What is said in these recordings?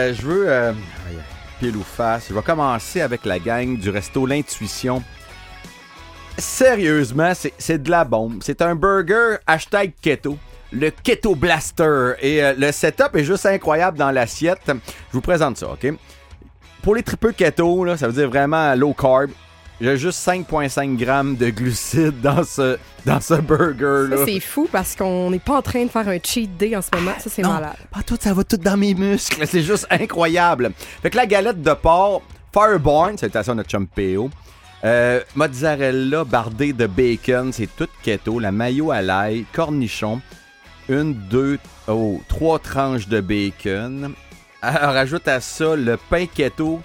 Euh, je veux euh, pile ou face. Je vais commencer avec la gang du resto L'Intuition. Sérieusement, c'est- de la bombe. C'est un burger hashtag keto. Le Keto Blaster. Et euh, le setup est juste incroyable dans l'assiette. Je vous présente ça, OK? Pour les tripeux keto, ça veut dire vraiment low carb. J'ai juste 5,5 grammes de glucides dans ce, dans ce burger. Ça, là. c'est fou parce qu'on n'est pas en train de faire un cheat day en ce moment. Ça, c'est Non, malade. Pas tout, ça va tout dans mes muscles. C'est juste incroyable. Fait que la galette de porc, Fireborn, salutations à notre chum PO. Euh, mozzarella bardée de bacon, c'est tout keto. La mayo à l'ail, cornichon, une, deux, oh, trois tranches de bacon. Alors, rajoute à ça le pain keto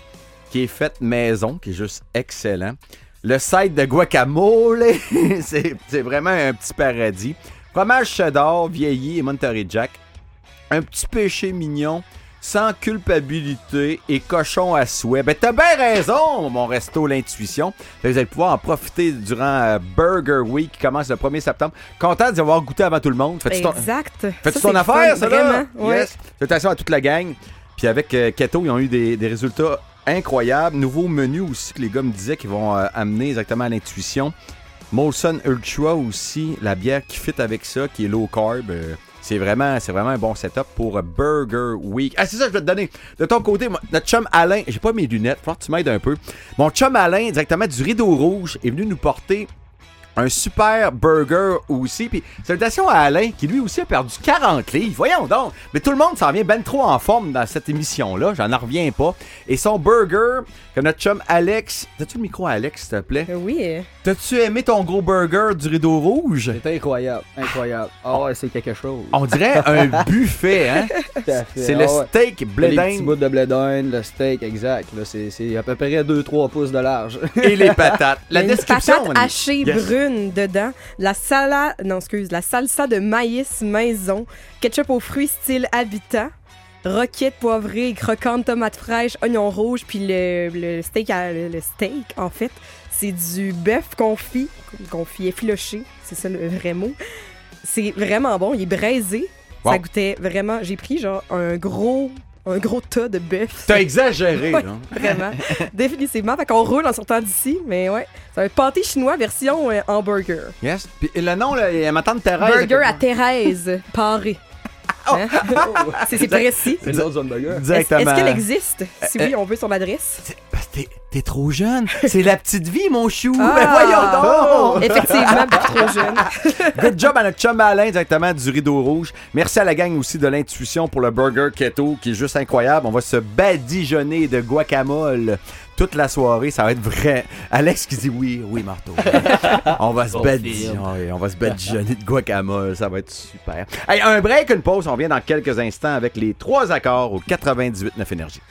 qui est fait maison, qui est juste excellent. Le side de guacamole, c'est vraiment un petit paradis. Fromage cheddar, vieilli et Monterey Jack. Un petit péché mignon, sans culpabilité et cochon à souhait. Ben t'as bien raison, mon resto L'Intuition. Vous allez pouvoir en profiter durant euh, Burger Week qui commence le 1er septembre. Content d'y avoir goûté avant tout le monde. Fais-tu ton, Exact. fais-tu Ça, ton affaire, fun, ça, là? Vraiment. Ouais. Yes. À toute la gang. Puis avec euh, Keto, ils ont eu des, des résultats incroyables. Nouveau menu aussi que les gars me disaient qu'ils vont euh, amener exactement à l'intuition. Molson Ultra aussi, la bière qui fit avec ça, qui est low carb. euh, c'est vraiment, c'est vraiment un bon setup pour Burger Week. Ah, c'est ça, je vais te donner. De ton côté, notre chum Alain, j'ai pas mes lunettes, faut que tu m'aides un peu. Mon chum Alain, directement du Rideau Rouge, est venu nous porter un super burger aussi. Puis salutations à Alain, qui lui aussi a perdu 40 livres. Voyons donc. Mais tout le monde s'en vient ben trop en forme dans cette émission-là. J'en en reviens pas. Et son burger, que notre chum Alex. T'as-tu le micro à Alex, s'il te plaît? Euh, Oui. T'as-tu aimé ton gros burger du rideau rouge? C'est incroyable, incroyable. Ah ouais, c'est quelque chose. On dirait un buffet, hein? Tout à fait. C'est Ah le ouais. steak blé Les petits bouts de blé d'Inde, le steak, exact. Là, c'est, c'est à peu près 2-3 pouces de large. et les patates. La description. Patate hachée Yes. brune dedans. La salade, non, excuse, la salsa de maïs maison. Ketchup aux fruits style habitat. Roquette poivrée, croquante, tomate fraîche, oignon rouge, puis le, le steak, à- le, le steak, en fait, c'est du bœuf confit, confit effiloché, c'est ça le vrai mot. C'est vraiment bon, il est braisé. Wow. Ça goûtait vraiment. J'ai pris genre un gros, un gros tas de bœuf. T'as exagéré, Ouais. là. Vraiment. Définitivement. Fait qu'on roule en sortant d'ici, mais ouais. C'est un pâté chinois version euh, hamburger. Yes. Puis le nom, là, il y a ma tante Thérèse. Burger à Thérèse, paré. Hein? C'est c'est précis. c'est notre zone burger. Est-ce Directement. est-ce qu'elle existe? Si Euh, oui, on veut son adresse. C'est- parce que T'es t'es trop jeune. C'est la petite vie, mon chou. Ah! Ben voyons donc. Effectivement, beaucoup trop jeune. Good job à notre chum Alain, directement du Rideau Rouge. Merci à la gang aussi de l'intuition pour le burger keto, qui est juste incroyable. On va se badigeonner de guacamole toute la soirée. Ça va être vrai. Alex qui dit oui, oui, Marteau. on va se badigeonner. On va se badigeonner de guacamole. Ça va être super. Hey, un break, une pause. On revient dans quelques instants avec les trois accords au 98.9 Énergie.